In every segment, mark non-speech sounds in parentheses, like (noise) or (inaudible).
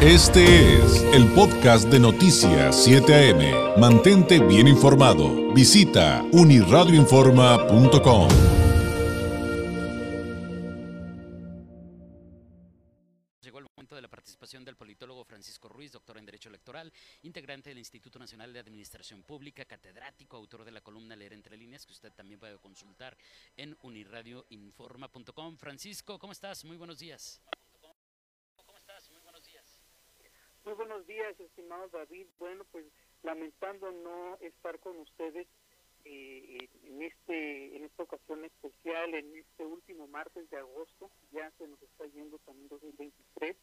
Este es el podcast de Noticias 7 AM. Mantente bien informado. Visita uniradioinforma.com. Llegó el momento de la participación del politólogo Francisco Ruiz, doctor en Derecho Electoral, integrante del Instituto Nacional de Administración Pública, catedrático, autor de la columna Leer entre líneas, que usted también puede consultar en uniradioinforma.com. Francisco, ¿cómo estás? Muy buenos días. Muy buenos días, estimado David. Bueno, pues lamentando no estar con ustedes eh, en este en esta ocasión especial, en este último martes de agosto, ya se nos está yendo también 2023.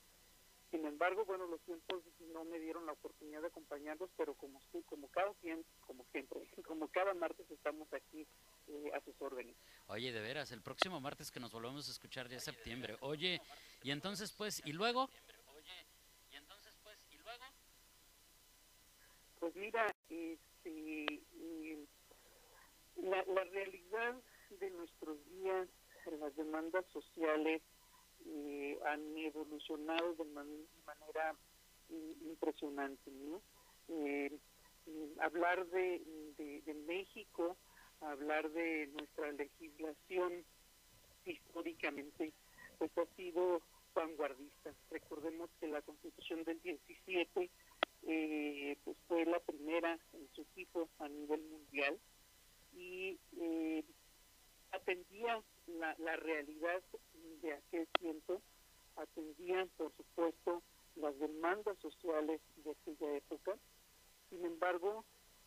Sin embargo, bueno, los tiempos no me dieron la oportunidad de acompañarlos, pero como como cada como siempre, (laughs) como cada martes estamos aquí eh, a sus órdenes. Oye, de veras, el próximo martes que nos volvemos a escuchar ya es septiembre. Oye, y entonces pues, ¿y luego? Pues mira, este, eh, la, realidad de nuestros días, las demandas sociales eh, han evolucionado de manera eh, impresionante. ¿no? hablar de, de, de, México, hablar de nuestra legislación históricamente, pues ha sido vanguardista. Recordemos que la Constitución del 17 eh, pues fue la primera en su tipo a nivel mundial y eh, atendía la, la, realidad de aquel tiempo, atendía por supuesto las demandas sociales de aquella época. Sin embargo,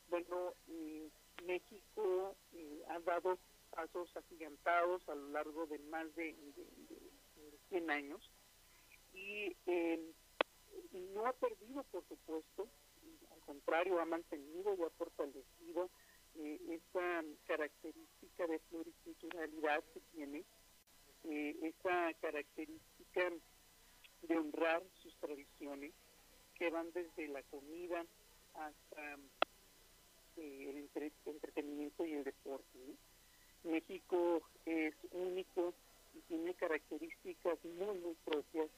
bueno, eh, México eh, ha dado pasos agigantados a lo largo de más de, de, de 100 años y eh, no ha perdido, por supuesto, contrario, ha mantenido y ha fortalecido eh, esa característica de pluriculturalidad que tiene, eh, esa característica de honrar sus tradiciones, que van desde la comida hasta eh, el entre entretenimiento y el deporte. México es único y tiene características muy, muy propias.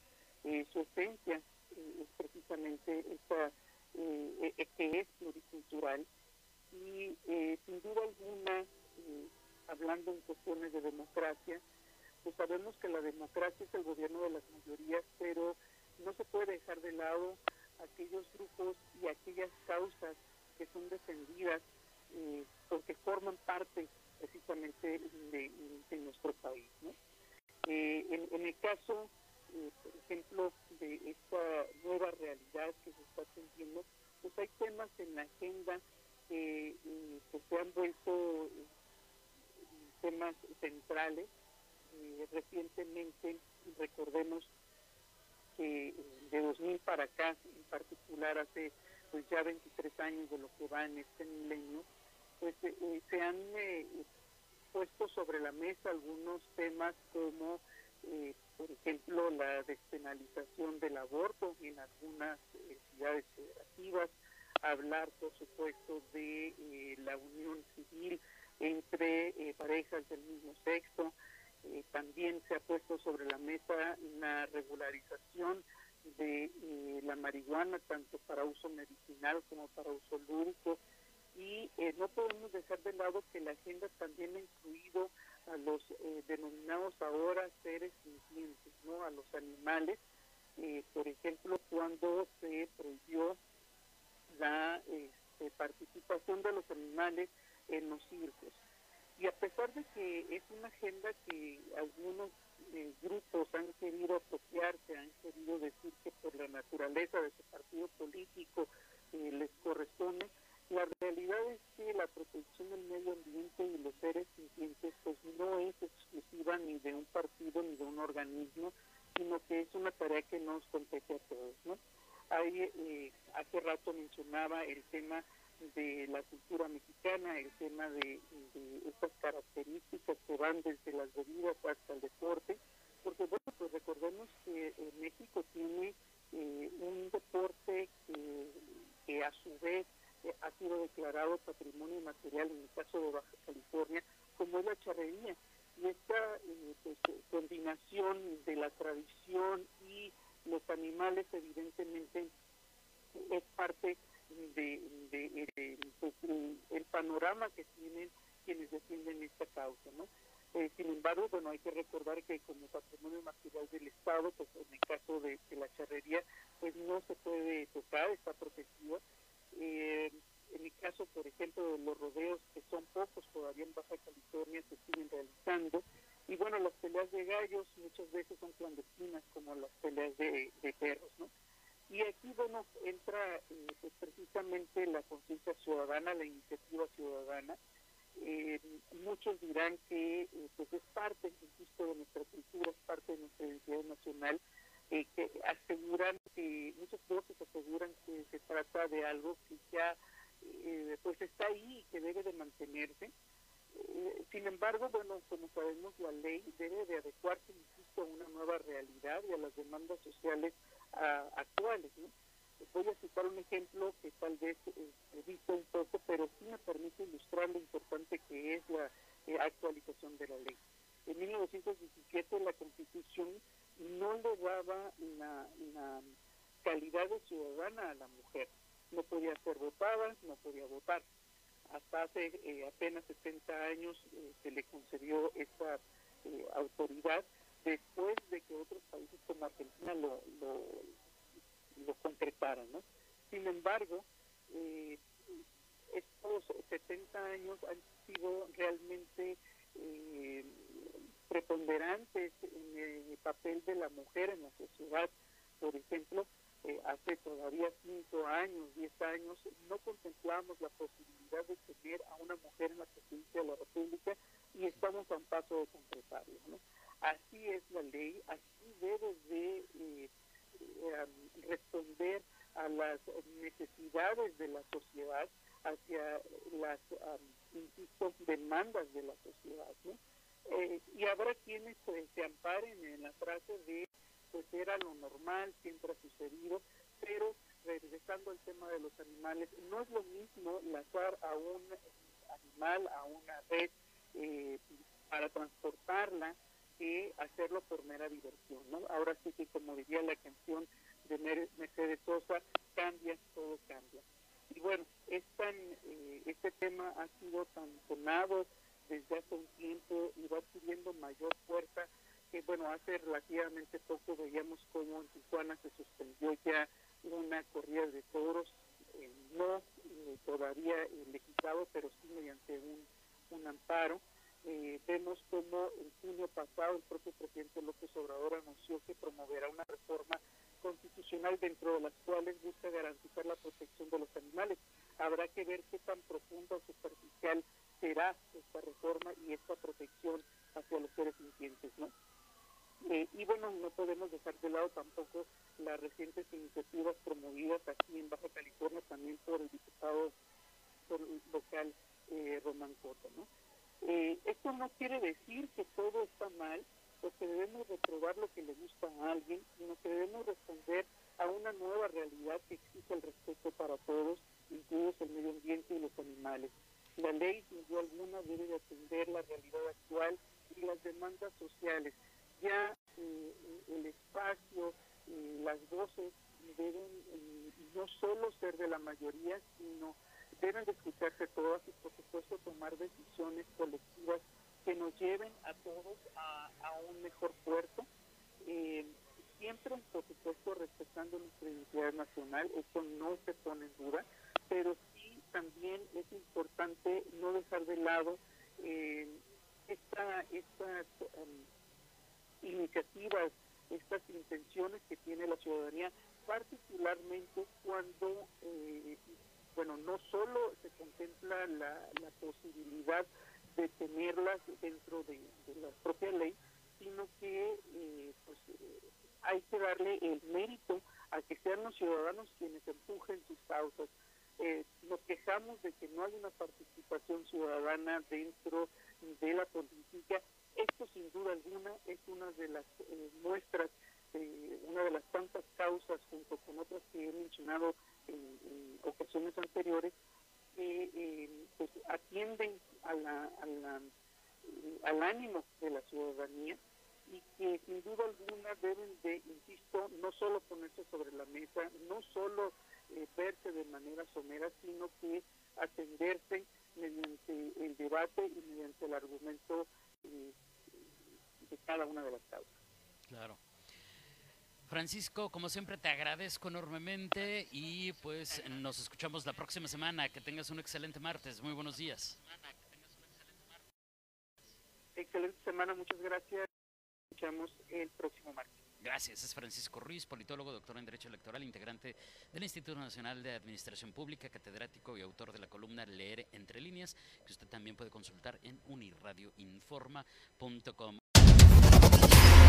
Eh, su esencia es precisamente esta eh, eh, que es pluricultural y eh, sin duda alguna, eh, hablando en cuestiones de democracia, pues sabemos que la democracia es el gobierno de mayorías, pero no se puede dejar de lado aquellos grupos y aquellas causas que son defendidas eh, porque forman parte precisamente de, nuestro país. Eh, en, el caso eh, por ejemplo, de esta nueva realidad que se está atendiendo, pues hay temas en la agenda que, se han vuelto temas centrales. Eh, recientemente, recordemos que de 2000 para acá, en particular hace pues ya 23 años de lo que va en este milenio, pues se han puesto sobre la mesa algunos temas como eh, por ejemplo, la despenalización del aborto en algunas eh, ciudades federativas, hablar, por supuesto, de eh, la unión civil entre eh, parejas del mismo sexo. Eh, también se ha puesto sobre la mesa una regularización de la marihuana, tanto para uso medicinal como para uso lúdico. Y no podemos dejar de lado que la agenda también ha incluido a los eh, denominados ahora seres sintientes, ¿no? A los animales, eh, por ejemplo, cuando se prohibió la este, participación de los animales en los circos. Y a pesar de que es una agenda que algunos eh, grupos han querido apropiarse, han querido decir que por la naturaleza de su partido político eh, les corresponde, la realidad es que la protección del medio ambiente y los seres sintientes pues no es exclusiva ni de un partido ni de un organismo, sino que es una tarea que nos compete a todos. ¿no? Hay, eh, hace rato mencionaba el tema de la cultura mexicana, el tema de, estas características que van desde las bebidas hasta el deporte, porque bueno, pues recordemos que eh, México tiene eh, un deporte que, que a su vez ha sido declarado patrimonio material en el caso de Baja California, como es la charrería. Y esta eh, pues, combinación de la tradición y los animales evidentemente es parte de, pues, el, panorama que tienen quienes defienden esta causa, ¿no? Eh, sin embargo, bueno, hay que recordar que como patrimonio material del Estado, pues en el caso de, la charrería, pues no se puede tocar, está protegida. Eh, en el caso, por ejemplo, de los rodeos, que son pocos todavía en Baja California, se siguen realizando. Y bueno, las peleas de gallos muchas veces son clandestinas, como las peleas de, perros, ¿no? Y aquí, bueno, entra eh, pues, precisamente la conciencia ciudadana, la iniciativa ciudadana, eh, muchos dirán que eh, pues es parte, insisto, de nuestra cultura, es parte de nuestra identidad nacional, eh, que aseguran que, muchos voces aseguran que se trata de algo que ya eh, pues está ahí y que debe de mantenerse. sin embargo, bueno, como sabemos, la ley debe de adecuarse, insisto, a una nueva realidad y a las demandas sociales ah, actuales, ¿no? Voy a citar un ejemplo que tal vez eh, he visto un poco, pero sí me permite ilustrar lo importante que es la eh, actualización de la ley. En 1917 la Constitución no le daba la, calidad de ciudadana a la mujer. No podía ser votada, no podía votar. Hasta hace eh, apenas 70 años se le concedió esa autoridad después de que otros países como Argentina lo, lo lo concretaran. ¿no? Sin embargo, eh, estos 70 años han sido realmente eh, preponderantes en el papel de la mujer en la sociedad. Por ejemplo, eh, hace todavía 5 años, 10 años, no contemplamos la posibilidad de tener a una mujer en la presidencia de la República y estamos a un paso de concretarlo. ¿no? Es la ley, así debe de eh, responder a las necesidades de la sociedad, hacia las, insisto, demandas de la sociedad. Eh, y habrá quienes pues, se amparen en la frase de, pues era lo normal, siempre ha sucedido, pero regresando al tema de los animales, no es lo mismo lanzar a un animal, a una red, eh, para transportarla, que hacerlo por mera diversión, ¿no? Ahora sí que como diría la canción de Mercedes Sosa, cambia, todo cambia. Y bueno, es tan, eh, este tema ha sido tan sonado desde hace un tiempo y va adquiriendo mayor fuerza que bueno, hace relativamente poco veíamos cómo en Tijuana se suspendió ya una corrida de toros, eh, no eh, todavía legislado, pero sí mediante un, un amparo. Eh, vemos como en junio pasado el propio presidente López Obrador anunció que promoverá una reforma constitucional dentro de las cuales busca garantizar la protección de los animales. Habrá que ver qué tan profunda o superficial será esta reforma y esta protección hacia los seres sintientes, ¿no? Eh, y bueno, no podemos dejar de lado tampoco las recientes iniciativas promovidas aquí en Baja California también por el diputado local eh, Román Cota, ¿no? Eh, esto no quiere decir que todo está mal, o que debemos reprobar lo que le gusta a alguien, sino que debemos responder a una nueva realidad que exige el respeto para todos, incluidos el medio ambiente y los animales. La ley, sin duda alguna, debe de atender la realidad actual y las demandas sociales. Ya eh, el espacio, eh, las voces deben no solo ser de la mayoría, sino deben de escucharse todas y por supuesto colectivas que nos lleven a todos a, un mejor puerto. Eh, siempre, por supuesto, respetando nuestra identidad nacional, eso no se pone en duda, pero sí también es importante no dejar de lado eh, esta, estas um, iniciativas, estas intenciones que tiene la ciudadanía, particularmente cuando eh, bueno, no solo se contempla la, posibilidad de tenerlas dentro de, la propia ley, sino que eh, pues, eh, hay que darle el mérito a que sean los ciudadanos quienes empujen sus causas. Eh, nos quejamos de que no hay una participación ciudadana dentro de la política. Esto sin duda alguna es una de las muestras, una de las tantas causas junto con otras que he mencionado en, ocasiones anteriores que eh, pues atienden a la, al ánimo de la ciudadanía y que sin duda alguna deben de, insisto, no solo ponerse sobre la mesa, no solo eh, verse de manera somera, sino que atenderse mediante el debate y mediante el argumento eh, de cada una de las causas. Claro. Francisco, como siempre te agradezco enormemente y pues nos escuchamos la próxima semana. Que tengas un excelente martes. Muy buenos días. Excelente semana, muchas gracias. Escuchamos el próximo martes. Gracias, es Francisco Ruiz, politólogo, doctor en Derecho Electoral, integrante del Instituto Nacional de Administración Pública, catedrático y autor de la columna Leer entre líneas, que usted también puede consultar en unirradioinforma.com.